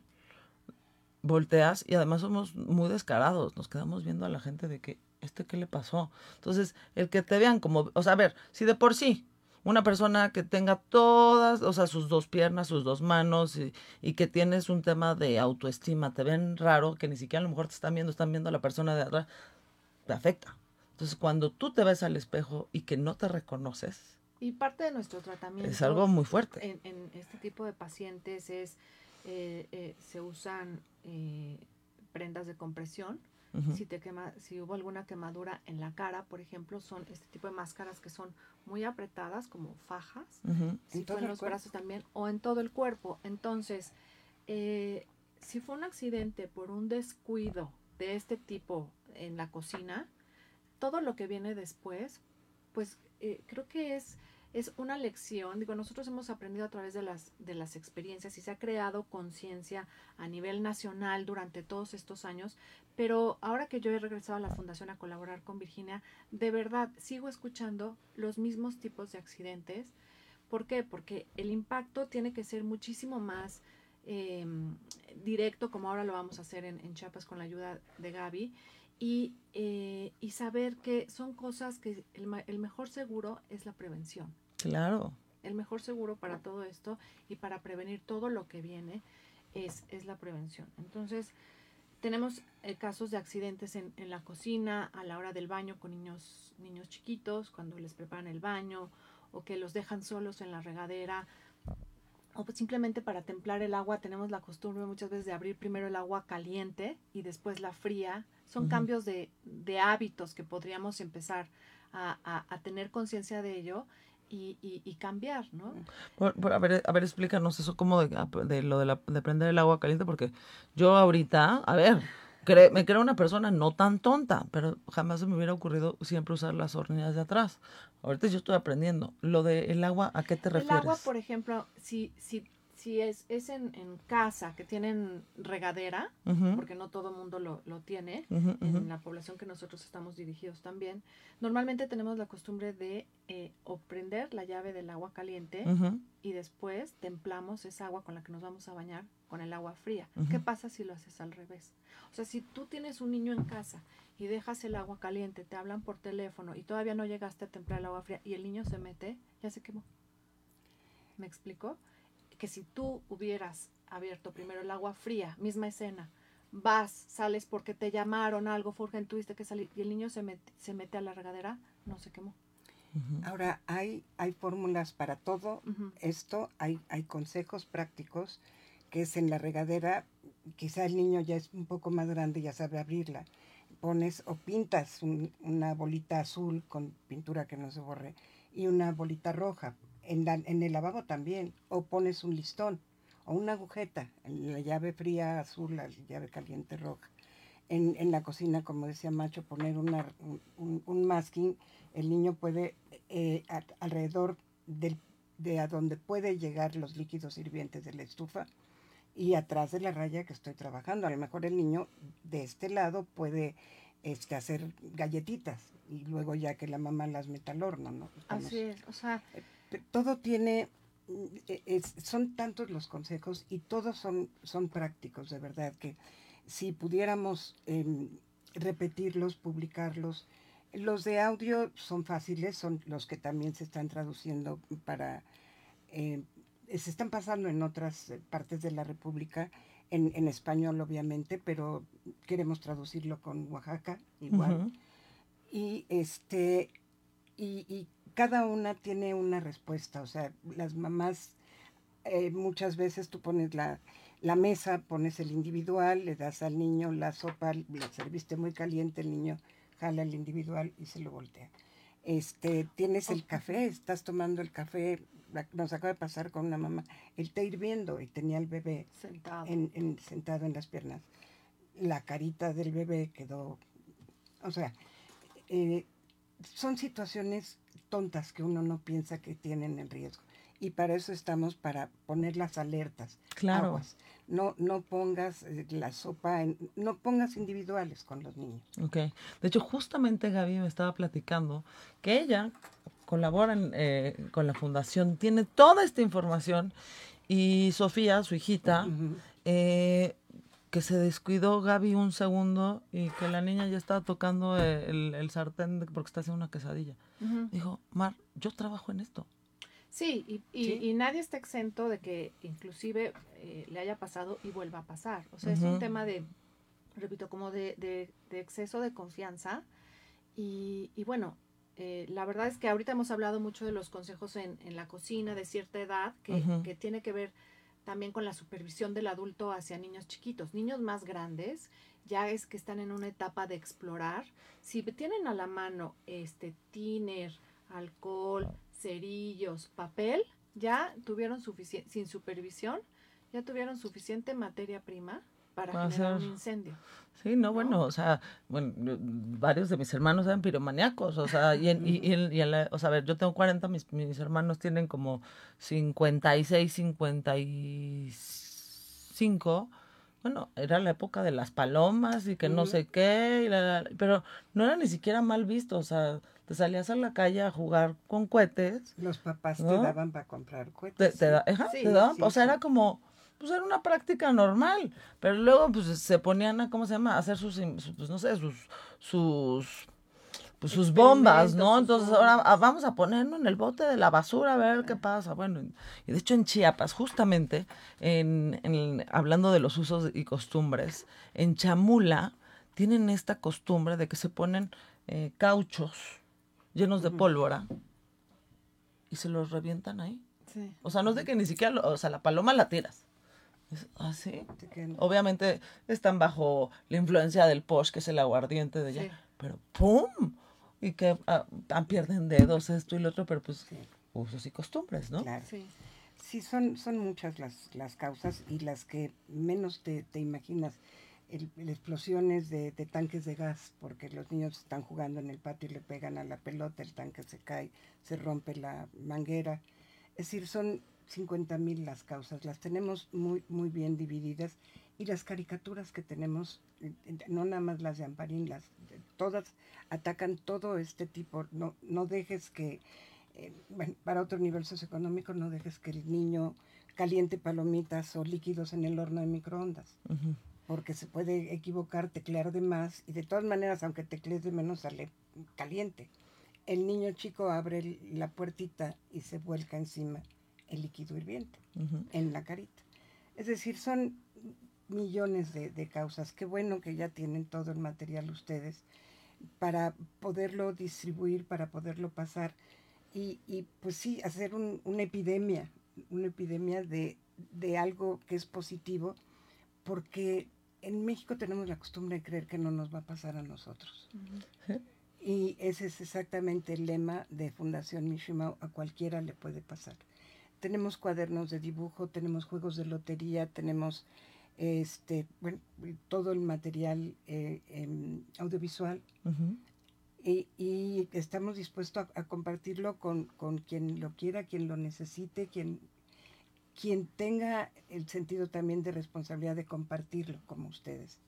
Speaker 1: volteas y además somos muy descarados, nos quedamos viendo a la gente de que, ¿este qué le pasó? Entonces, el que te vean como, o sea, a ver, si de por sí una persona que tenga todas, o sea, sus dos piernas, sus dos manos y, y que tienes un tema de autoestima, te ven raro, que ni siquiera a lo mejor te están viendo, están viendo a la persona de atrás, te afecta. Entonces, cuando tú te ves al espejo y que no te reconoces,
Speaker 3: Y parte de nuestro tratamiento
Speaker 1: es algo muy fuerte.
Speaker 3: en, en este tipo de pacientes es, eh, eh, se usan eh, prendas de compresión. Si te quema, si hubo alguna quemadura en la cara, por ejemplo, son este tipo de máscaras que son muy apretadas, como fajas. Si
Speaker 2: ¿En
Speaker 3: fue en los
Speaker 2: cuerpo?
Speaker 3: brazos también o en todo el cuerpo. Entonces, eh, si fue un accidente por un descuido de este tipo en la cocina, todo lo que viene después, pues eh, creo que es, es una lección. Digo, nosotros hemos aprendido a través de las, de las experiencias y se ha creado conciencia a nivel nacional durante todos estos años, pero ahora que yo he regresado a la fundación a colaborar con Virginia, de verdad sigo escuchando los mismos tipos de accidentes. ¿Por qué? Porque el impacto tiene que ser muchísimo más eh, directo, como ahora lo vamos a hacer en, en Chiapas con la ayuda de Gaby, y, eh, y saber que son cosas que el, el mejor seguro es la prevención.
Speaker 1: Claro.
Speaker 3: El mejor seguro para todo esto y para prevenir todo lo que viene es, es la prevención. Entonces, tenemos eh, casos de accidentes en, en la cocina, a la hora del baño con niños, niños chiquitos, cuando les preparan el baño o que los dejan solos en la regadera. O pues simplemente para templar el agua tenemos la costumbre muchas veces de abrir primero el agua caliente y después la fría, Son cambios de, de, hábitos que podríamos empezar a, a, tener conciencia de ello y, y, cambiar, ¿no?
Speaker 1: a, ver, a ver, explícanos eso como de, de lo de, la, de prender el agua caliente, porque yo ahorita, a ver, me creo una persona no tan tonta, pero jamás se me hubiera ocurrido siempre usar las hornillas de atrás. Ahorita yo estoy aprendiendo. Lo del agua, ¿a qué te refieres?
Speaker 3: El agua, por ejemplo, si, si si es, es en, en, casa que tienen regadera, porque no todo el mundo lo, lo tiene, en la población que nosotros estamos dirigidos también, normalmente tenemos la costumbre de eh, o prender la llave del agua caliente y después templamos esa agua con la que nos vamos a bañar con el agua fría. ¿Qué pasa si lo haces al revés? O sea, si tú tienes un niño en casa y dejas el agua caliente, te hablan por teléfono y todavía no llegaste a templar el agua fría y el niño se mete, ya se quemó. ¿Me explico? Que si tú hubieras abierto primero el agua fría, misma escena, vas, sales porque te llamaron, algo fue tuviste que salir, y el niño se mete, se mete a la regadera, no se quemó.
Speaker 2: Ahora, hay, hay fórmulas para todo esto, hay, hay consejos prácticos, que es en la regadera, quizá el niño ya es un poco más grande, ya sabe abrirla. Pones o pintas una bolita azul con pintura que no se borre y una bolita roja en, en, el lavabo también, o pones un listón o una agujeta, en la llave fría azul, la llave caliente roja. En, en la cocina, como decía Macho, poner una, un, un, masking, el niño puede eh, alrededor del, de a donde puede llegar los líquidos hirvientes de la estufa y atrás de la raya que estoy trabajando. A lo mejor el niño de este lado puede este, hacer galletitas y luego ya que la mamá las meta al horno, ¿no?
Speaker 3: Así es, o sea...
Speaker 2: Eh, todo tiene, mm, son tantos los consejos y todos son, son prácticos, de verdad, que si pudiéramos em, repetirlos, publicarlos, los de audio son fáciles, son los que también se están traduciendo para, em, se están pasando en otras partes de la República, en, español obviamente, pero queremos traducirlo con Oaxaca igual. Y este, y cada una tiene una respuesta, o sea, las mamás eh, muchas veces tú pones la, la, mesa, pones el individual, le das al niño la sopa, la serviste muy caliente, el niño jala el individual y se lo voltea. Este, tienes el café, estás tomando el café, nos acaba de pasar con una mamá, el té hirviendo y tenía el bebé
Speaker 3: sentado
Speaker 2: en, sentado en las piernas. La carita del bebé quedó, o sea, eh, son situaciones tontas que uno no piensa que tienen el riesgo. Y para eso estamos, para poner las alertas.
Speaker 1: Claro.
Speaker 2: No, no pongas eh, la sopa, en, no pongas individuales con los niños.
Speaker 1: Ok. De hecho, justamente Gaby me estaba platicando que ella colabora eh, con la fundación, tiene toda esta información y Sofía, su hijita, eh, que se descuidó Gaby un segundo y que la niña ya estaba tocando el, el sartén porque está haciendo una quesadilla. Dijo, Mar, yo trabajo en esto.
Speaker 3: Sí y, y, nadie está exento de que inclusive eh, le haya pasado y vuelva a pasar. O sea, es un tema de, repito, como de, de, exceso de confianza. Y, y bueno, eh, la verdad es que ahorita hemos hablado mucho de los consejos en, en la cocina de cierta edad, que, que tiene que ver también con la supervisión del adulto hacia niños chiquitos. Niños más grandes ya es que están en una etapa de explorar. Si tienen a la mano este tiner, alcohol, cerillos, papel, ya tuvieron suficiente, sin supervisión, ya tuvieron suficiente materia prima para generar un incendio.
Speaker 1: Sí, no, bueno, o sea, bueno, varios de mis hermanos eran piromaníacos, o sea, y, y, y, o sea, a ver, yo tengo 40, mis, mis hermanos tienen como 56, 55, bueno, era la época de las palomas y que no sé qué, pero no era ni siquiera mal visto, o sea, te salías a la calle a jugar con cohetes.
Speaker 2: Los papás te daban para comprar cohetes.
Speaker 1: Te, daban, o sea, era como, pues era una práctica normal, pero luego pues se ponían a, ¿cómo se llama? A hacer sus, pues no sé, sus, sus pues, sus bombas, ¿no? Entonces ahora ah, vamos a ponernos en el bote de la basura a ver qué pasa. Bueno, y de hecho en Chiapas, justamente, en, hablando de los usos y costumbres, en Chamula tienen esta costumbre de que se ponen eh, cauchos llenos de pólvora y se los revientan ahí. Sí. O sea, no es de que ni siquiera, o sea, la paloma la tiras. ¿Ah, sí? Obviamente están bajo la influencia del posh, que es el aguardiente de ella.
Speaker 3: Sí.
Speaker 1: Pero ¡pum! Y que ah, ah, pierden dedos, esto y lo otro, pero pues
Speaker 2: Sí.
Speaker 1: usos y costumbres, ¿no?
Speaker 2: Claro.
Speaker 3: Sí.
Speaker 2: Sí, son, son muchas las, las causas y las que menos te, te imaginas. El, el explosiones de, de tanques de gas, porque los niños están jugando en el patio y le pegan a la pelota, el tanque se cae, se rompe la manguera. Es decir, son 50 mil las causas, las tenemos muy, muy bien divididas y las caricaturas que tenemos, no nada más las de Amparín, las, todas atacan todo este tipo. No, no dejes que, eh, bueno, para otro nivel socioeconómico, no dejes que el niño caliente palomitas o líquidos en el horno de microondas, porque se puede equivocar, teclear de más y de todas maneras, aunque teclees de menos, sale caliente. El niño chico abre la puertita y se vuelca encima el líquido hirviente en la carita. Es decir, son millones de, de causas. Qué bueno que ya tienen todo el material ustedes para poderlo distribuir, para poderlo pasar y, y, pues sí, hacer un- una epidemia, una epidemia de, de algo que es positivo, porque en México tenemos la costumbre de creer que no nos va a pasar a nosotros. Y ese es exactamente el lema de Fundación Mishima, a cualquiera le puede pasar. Tenemos cuadernos de dibujo, tenemos juegos de lotería, tenemos este, bueno, todo el material eh, em, audiovisual y, y estamos dispuestos a, a compartirlo con, con quien lo quiera, quien lo necesite, quien, quien tenga el sentido también de responsabilidad de compartirlo, como ustedes.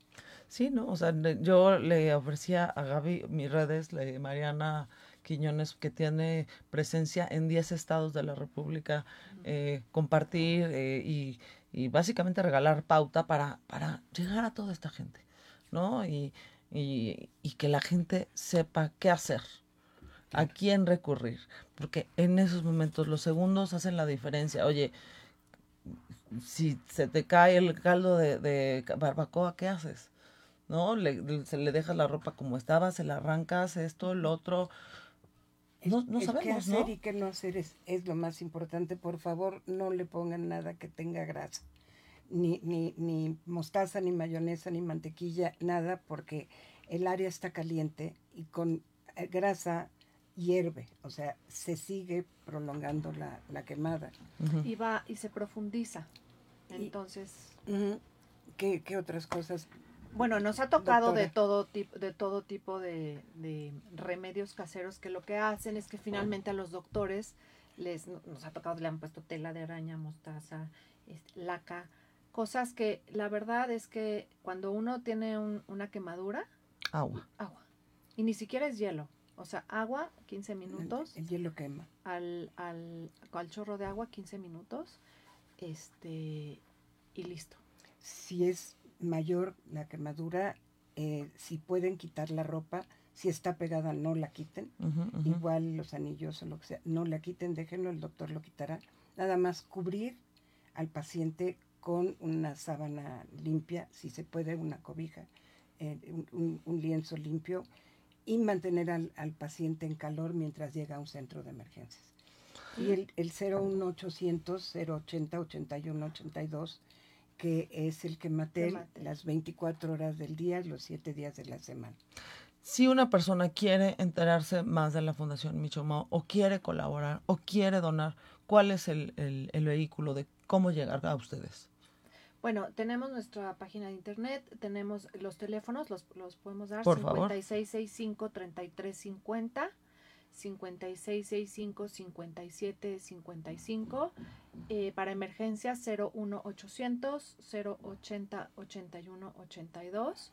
Speaker 1: Sí, ¿no? O sea, yo le ofrecía a Gaby mis redes, le- Mariana Quiñones, que tiene presencia en 10 estados de la República, eh, compartir eh, y, y básicamente regalar pauta para, para llegar a toda esta gente, ¿no? Y, y, y que la gente sepa qué hacer, a quién recurrir, porque en esos momentos los segundos hacen la diferencia. Oye, si se te cae el caldo de, de barbacoa, ¿qué haces? ¿No? Le, se le deja la ropa como estaba, se la arrancas, esto, lo otro. No,
Speaker 2: El-
Speaker 1: no
Speaker 2: el qué hacer
Speaker 1: ¿no?
Speaker 2: y qué no hacer es, es lo más importante. Por favor, no le pongan nada que tenga grasa. Ni, ni, ni mostaza, ni mayonesa, ni mantequilla, nada, porque el área está caliente y con eh, grasa hierve. O sea, se sigue prolongando la, la quemada.
Speaker 3: Y va y se profundiza.
Speaker 2: Y-
Speaker 3: Entonces.
Speaker 2: ¿Qué, qué otras cosas?
Speaker 3: Bueno, nos ha tocado de todo tipo, de todo tipo de, de remedios caseros que lo que hacen es que finalmente a los doctores les nos ha tocado, le han puesto tela de araña, mostaza, este, laca, cosas que la verdad es que cuando uno tiene un- una quemadura,
Speaker 1: Agua.
Speaker 3: agua. Y ni siquiera es hielo. O sea, agua, 15 minutos.
Speaker 2: El hielo quema.
Speaker 3: al, al, al chorro de agua 15 minutos este y listo
Speaker 2: si es mayor la quemadura, eh, si pueden quitar la ropa, si está pegada no la quiten, igual los anillos o lo que sea, no la quiten, déjenlo, el doctor lo quitará. Nada más cubrir al paciente con una sábana limpia, si se puede, una cobija, eh, un, un- un lienzo limpio y mantener al, al paciente en calor mientras llega a un centro de emergencias. Y el, el 01800 080 81 82 que es el que mate
Speaker 3: Quematel.
Speaker 2: las 24 horas del día, los 7 días de la semana.
Speaker 1: Si una persona quiere enterarse más de la Fundación Michomo o quiere colaborar o quiere donar, ¿cuál es el, el- el vehículo de cómo llegar a ustedes?
Speaker 3: bueno tenemos nuestra página de internet tenemos los teléfonos los, los podemos dar
Speaker 1: Por favor.
Speaker 3: 5665 3350 5665 5755 eh, para emergencias 01800 080 81 82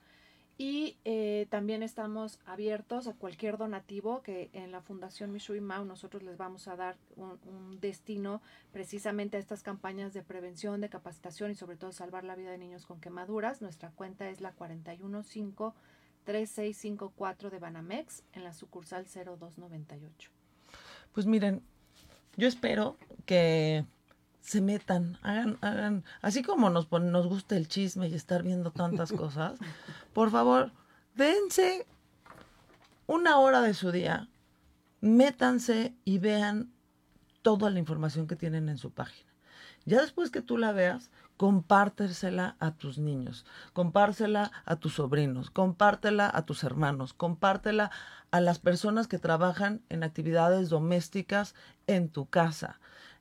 Speaker 3: y eh, también estamos abiertos a cualquier donativo que en la Fundación Mishui Mau nosotros les vamos a dar un, un destino precisamente a estas campañas de prevención, de capacitación y sobre todo salvar la vida de niños con quemaduras. Nuestra cuenta es la 415-3654 de Banamex en la sucursal 0298.
Speaker 1: Pues miren, yo espero que se metan, hagan, hagan, así como nos, nos gusta el chisme y estar viendo tantas cosas, por favor, dense una hora de su día, métanse y vean toda la información que tienen en su página. Ya después que tú la veas, compártesela a tus niños, compártela a tus sobrinos, compártela a tus hermanos, compártela a las personas que trabajan en actividades domésticas en tu casa.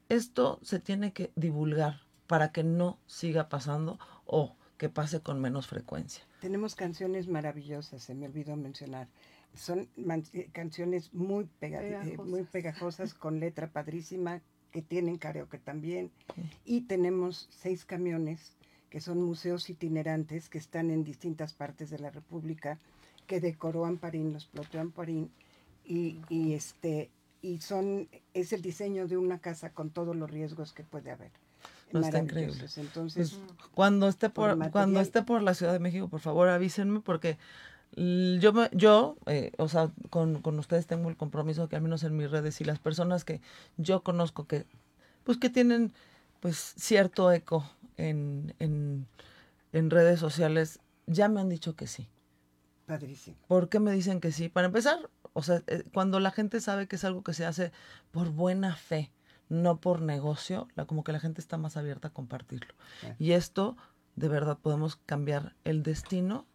Speaker 1: Esto se tiene que divulgar para que no siga pasando o que pase con menos frecuencia.
Speaker 2: Tenemos canciones maravillosas, se me olvidó mencionar. Son eh, canciones muy, eh, muy pegajosas, con letra padrísima, que tienen karaoke también. Y tenemos seis camiones que son museos itinerantes que están en distintas partes de la República, que decoró Amparín, los ploteó Amparín, y, y, este, y son, es el diseño de una casa con todos los riesgos que puede haber.
Speaker 1: No está increíble. Entonces, pues, cuando esté por, cuando esté por la Ciudad de México, por favor avísenme porque yo, yo eh, o sea, con, con, ustedes tengo el compromiso que al menos en mis redes y las personas que yo conozco que, pues que tienen, pues cierto eco en, en, en redes sociales, ya me han dicho que sí.
Speaker 2: Padrísimo.
Speaker 1: ¿Por qué me dicen que sí? Para empezar, o sea, eh, cuando la gente sabe que es algo que se hace por buena fe, no por negocio, la, como que la gente está más abierta a compartirlo. Y esto, de verdad, podemos cambiar el destino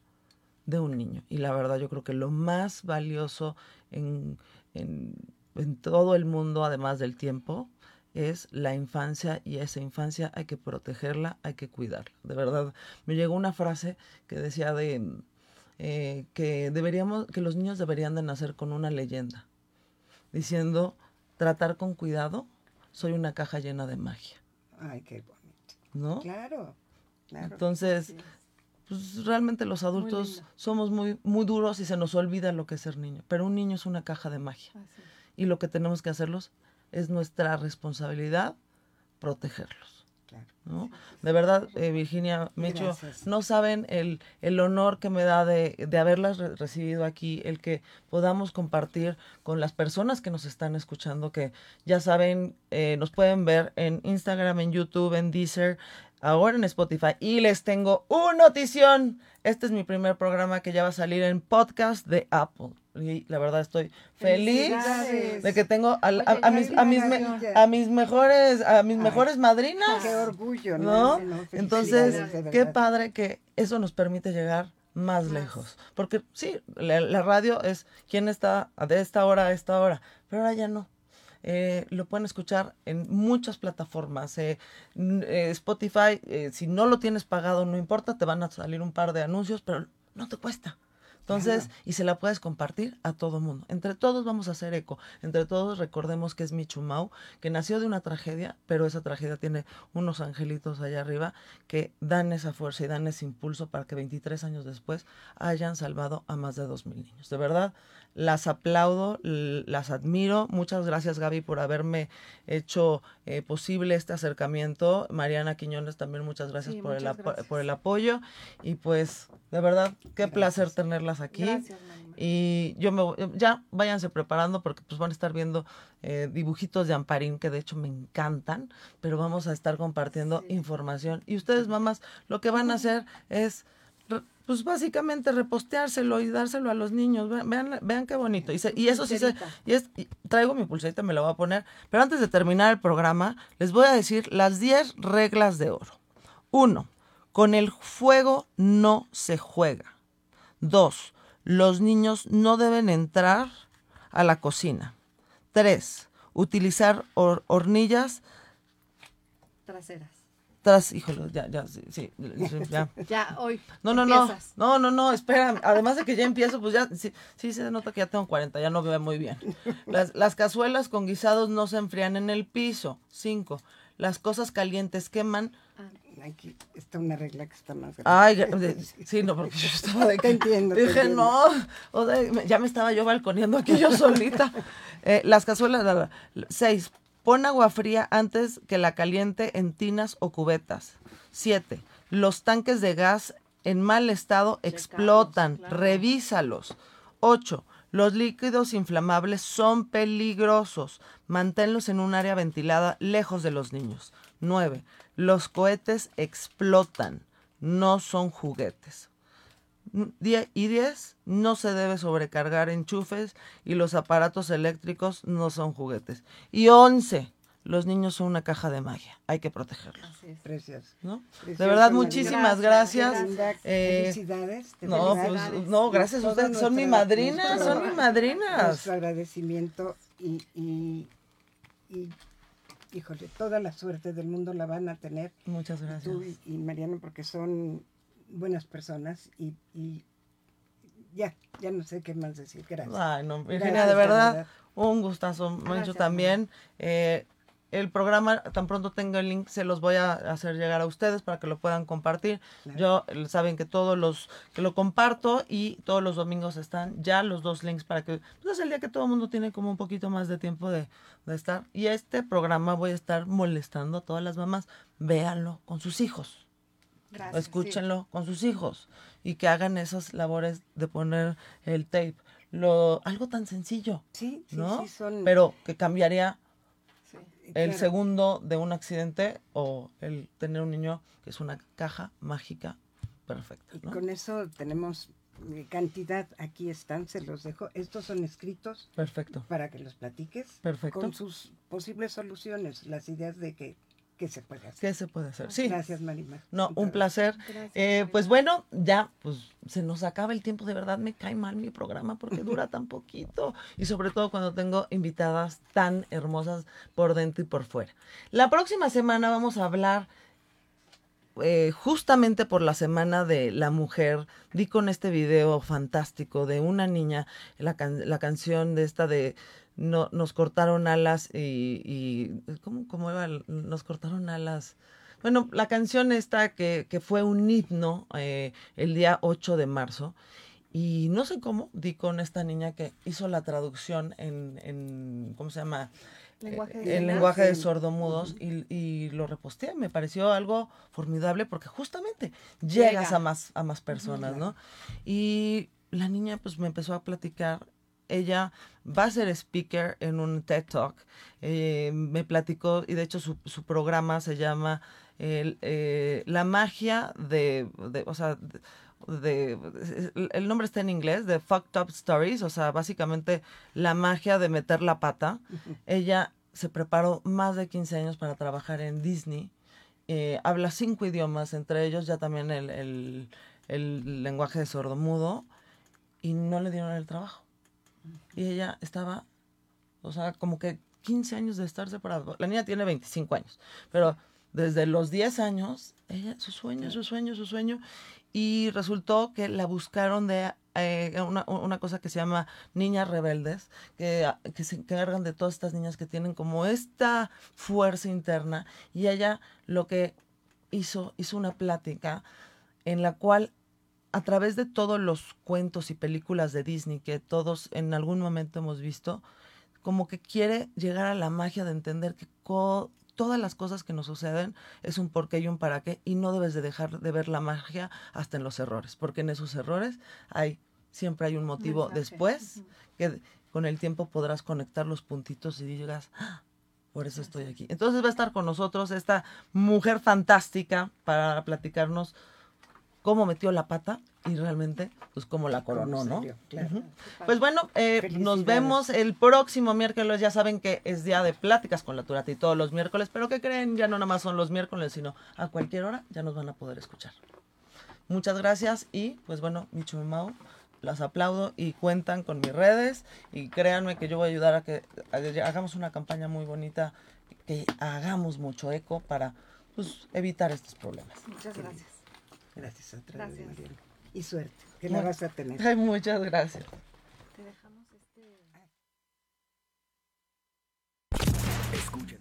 Speaker 1: de un niño. Y la verdad yo creo que lo más valioso en, en, todo el mundo, además del tiempo, es la infancia y esa infancia hay que protegerla, hay que cuidarla. De verdad, me llegó una frase que decía de eh, que deberíamos, que los niños deberían de nacer con una leyenda, diciendo tratar con cuidado, soy una caja llena de magia.
Speaker 2: Ay, qué bonito.
Speaker 1: ¿No?
Speaker 2: Claro, claro.
Speaker 1: Entonces, pues realmente los adultos somos muy, muy duros y se nos olvida lo que es ser niño. Pero un niño es una caja de magia. Y lo que tenemos que hacerlos es nuestra responsabilidad protegerlos. ¿no? De verdad, eh, Virginia Mecho, no saben el, el, honor que me da de, de haberlas recibido aquí, el que podamos compartir con las personas que nos están escuchando, que ya saben, eh, nos pueden ver en Instagram, en YouTube, en Deezer, ahora en Spotify. Y les tengo una notición. Este es mi primer programa que ya va a salir en podcast de Apple. Y la verdad estoy feliz de que tengo a, mis, a, mis, a mis mejores a mis mejores madrinas.
Speaker 2: Qué orgullo,
Speaker 1: ¿no? Entonces, qué padre que eso nos permite llegar más lejos. Porque sí, la, la radio es quién está de esta hora a esta hora, pero ahora ya no. Eh, lo pueden escuchar en muchas plataformas. Eh, eh, Spotify, si no lo tienes pagado, no importa, te van a salir un par de anuncios, pero no te cuesta. Entonces, y se la puedes compartir a todo mundo. Entre todos vamos a hacer eco. Entre todos recordemos que es Michumau, que nació de una tragedia, pero esa tragedia tiene unos angelitos allá arriba que dan esa fuerza y dan ese impulso para que 23 años después hayan salvado a más de 2.000 niños. De verdad, las aplaudo, las admiro. Muchas gracias Gaby por haberme hecho eh, posible este acercamiento. Mariana Quiñones también muchas gracias, por, el por el apoyo. Y pues de verdad, qué placer tenerlas aquí. Gracias, y yo me ya váyanse preparando porque pues van a estar viendo eh, dibujitos de Amparín que de hecho me encantan, pero vamos a estar compartiendo información. Y ustedes, mamás, lo que van a hacer es pues básicamente reposteárselo y dárselo a los niños. Vean, vean, qué bonito. Y, y eso sí se, y es, traigo mi pulserita, me la voy a poner. Pero antes de terminar el programa, les voy a decir las 10 reglas de oro. Uno, con el fuego no se juega. Dos, los niños no deben entrar a la cocina. Tres, utilizar hornillas
Speaker 3: traseras
Speaker 1: estás, híjole, ya, ya, sí, sí,
Speaker 3: ya. Ya, hoy.
Speaker 1: No, no, no, no, no, no, espera, además de que ya empiezo, pues ya, sí, sí se nota que ya tengo 40, ya no veo muy bien. Las, las cazuelas con guisados no se enfrían en el piso. Cinco, las cosas calientes queman.
Speaker 2: Aquí está una regla que está más
Speaker 1: grande. Ay, sí, no, porque yo estaba de
Speaker 2: Te entiendo.
Speaker 1: Dije, no, o ya me estaba yo balconeando aquí yo solita. Eh, las cazuelas, seis, Pon agua fría antes que la caliente en tinas o cubetas. 7. Los tanques de gas en mal estado explotan. Revísalos. 8. Los líquidos inflamables son peligrosos. Manténlos en un área ventilada lejos de los niños. 9. Los cohetes explotan. No son juguetes. Y 10, no se debe sobrecargar enchufes y los aparatos eléctricos no son juguetes. Y 11, los niños son una caja de magia, hay que protegerlos.
Speaker 3: Así es.
Speaker 2: Precioso.
Speaker 1: ¿no?
Speaker 2: Precioso,
Speaker 1: De verdad, muchísimas
Speaker 3: Gracias,
Speaker 1: gracias. Eh,
Speaker 2: felicidades.
Speaker 1: no, pues, no, gracias a ustedes. Son mi madrina,
Speaker 2: nuestro-
Speaker 1: son mi madrinas.
Speaker 2: Nuestro agradecimiento y, y, y, híjole, toda la suerte del mundo la van a tener
Speaker 1: Muchas
Speaker 2: tú
Speaker 1: gracias.
Speaker 2: y, y Mariano porque son buenas personas y, y ya, ya no sé qué más decir. Gracias.
Speaker 1: Ay, no, Virginia,
Speaker 2: Gracias,
Speaker 1: de verdad,
Speaker 2: verdad.
Speaker 1: un gustazo. Mancho
Speaker 3: Gracias,
Speaker 1: también. Eh, el programa, tan pronto tenga el link, se los voy a hacer llegar a ustedes para que lo puedan compartir.
Speaker 2: Claro.
Speaker 1: Yo, eh, saben que todos los, que lo comparto y todos los domingos están ya los dos links para que, pues es el día que todo el mundo tiene como un poquito más de tiempo de, de estar. Y este programa voy a estar molestando a todas las mamás. Véanlo con sus hijos.
Speaker 3: Gracias.
Speaker 1: Escúchenlo con sus hijos y que hagan esas labores de poner el tape. Lo, algo tan sencillo,
Speaker 2: Sí, sí,
Speaker 1: ¿no?
Speaker 2: sí, son...
Speaker 1: Pero que cambiaría. El
Speaker 2: claro.
Speaker 1: segundo de un accidente o el tener un niño que es una caja mágica perfecta.
Speaker 2: Y con eso tenemos eh, cantidad, aquí están, se los dejo. Estos son escritos
Speaker 1: Perfecto.
Speaker 2: para que los platiques
Speaker 1: Perfecto.
Speaker 2: con sus posibles soluciones, las ideas de que, que se puede hacer.
Speaker 1: ¿Qué se puede hacer? Sí.
Speaker 2: Gracias, Marima.
Speaker 1: No, un placer.
Speaker 3: Gracias,
Speaker 1: Eh, pues bueno, ya, pues se nos acaba el tiempo. De verdad me cae mal mi programa porque dura tan poquito. Y sobre todo cuando tengo invitadas tan hermosas por dentro y por fuera. La próxima semana vamos a hablar eh, justamente por la semana de la mujer. Di con este video fantástico de una niña, la, la canción de esta de no, nos cortaron alas y, ¿cómo, cómo iba? Nos cortaron alas. Bueno, la canción esta que, que fue un himno eh, el día 8 de marzo. Y no sé cómo di con esta niña que hizo la traducción en, en ¿cómo se llama?
Speaker 3: Lenguaje de
Speaker 1: Eh, el lenguaje de sordomudos y, y lo reposteé. Me pareció algo formidable porque justamente llegas
Speaker 3: Llega.
Speaker 1: a más, a más personas, ¿no? Y la niña pues me empezó a platicar. Ella va a ser speaker en un TED Talk. Eh, me platicó, y de hecho su, su programa se llama el, eh, La magia de, de- o sea, de, de- el nombre está en inglés, de Fucked Up Stories, o sea, básicamente la magia de meter la pata. Ella se preparó más de 15 años para trabajar en Disney. Eh, habla cinco idiomas, entre ellos ya también el, el- el lenguaje de sordomudo, y no le dieron el trabajo. Y ella estaba, o sea, como que 15 años de estar separada. La niña tiene 25 años, pero desde los 10 años, ella, su sueño, su sueño, su sueño, y resultó que la buscaron de eh, una, una cosa que se llama niñas rebeldes, que, que se encargan de todas estas niñas que tienen como esta fuerza interna, y ella lo que hizo, hizo una plática en la cual a través de todos los cuentos y películas de Disney que todos en algún momento hemos visto, como que quiere llegar a la magia de entender que todas las cosas que nos suceden es un porqué y un para qué y no debes de dejar de ver la magia hasta en los errores, porque en esos errores hay siempre hay un motivo
Speaker 3: Mensaje.
Speaker 1: después que con el tiempo podrás conectar los puntitos y digas, "Ah, por eso estoy aquí. Entonces va a estar con nosotros esta mujer fantástica para platicarnos cómo metió la pata y realmente, pues cómo la coronó,
Speaker 2: ¿Cómo
Speaker 1: ¿no?
Speaker 2: Claro.
Speaker 3: Qué.
Speaker 1: Pues bueno, eh, nos vemos el próximo miércoles. Ya saben que es día de pláticas con la Turati todos los miércoles, pero que creen, ya no nada más son los miércoles, sino a cualquier hora ya nos van a poder escuchar. Muchas gracias y pues bueno, Micho Mau, las aplaudo y cuentan con mis redes y créanme que yo voy a ayudar a que a- hagamos una campaña muy bonita, que hagamos mucho eco para pues, evitar estos problemas.
Speaker 3: Muchas gracias.
Speaker 2: Gracias. Mariana. Y suerte, que la vas a tener.
Speaker 1: Ay, muchas gracias.
Speaker 3: Te dejamos este...
Speaker 4: Escuchen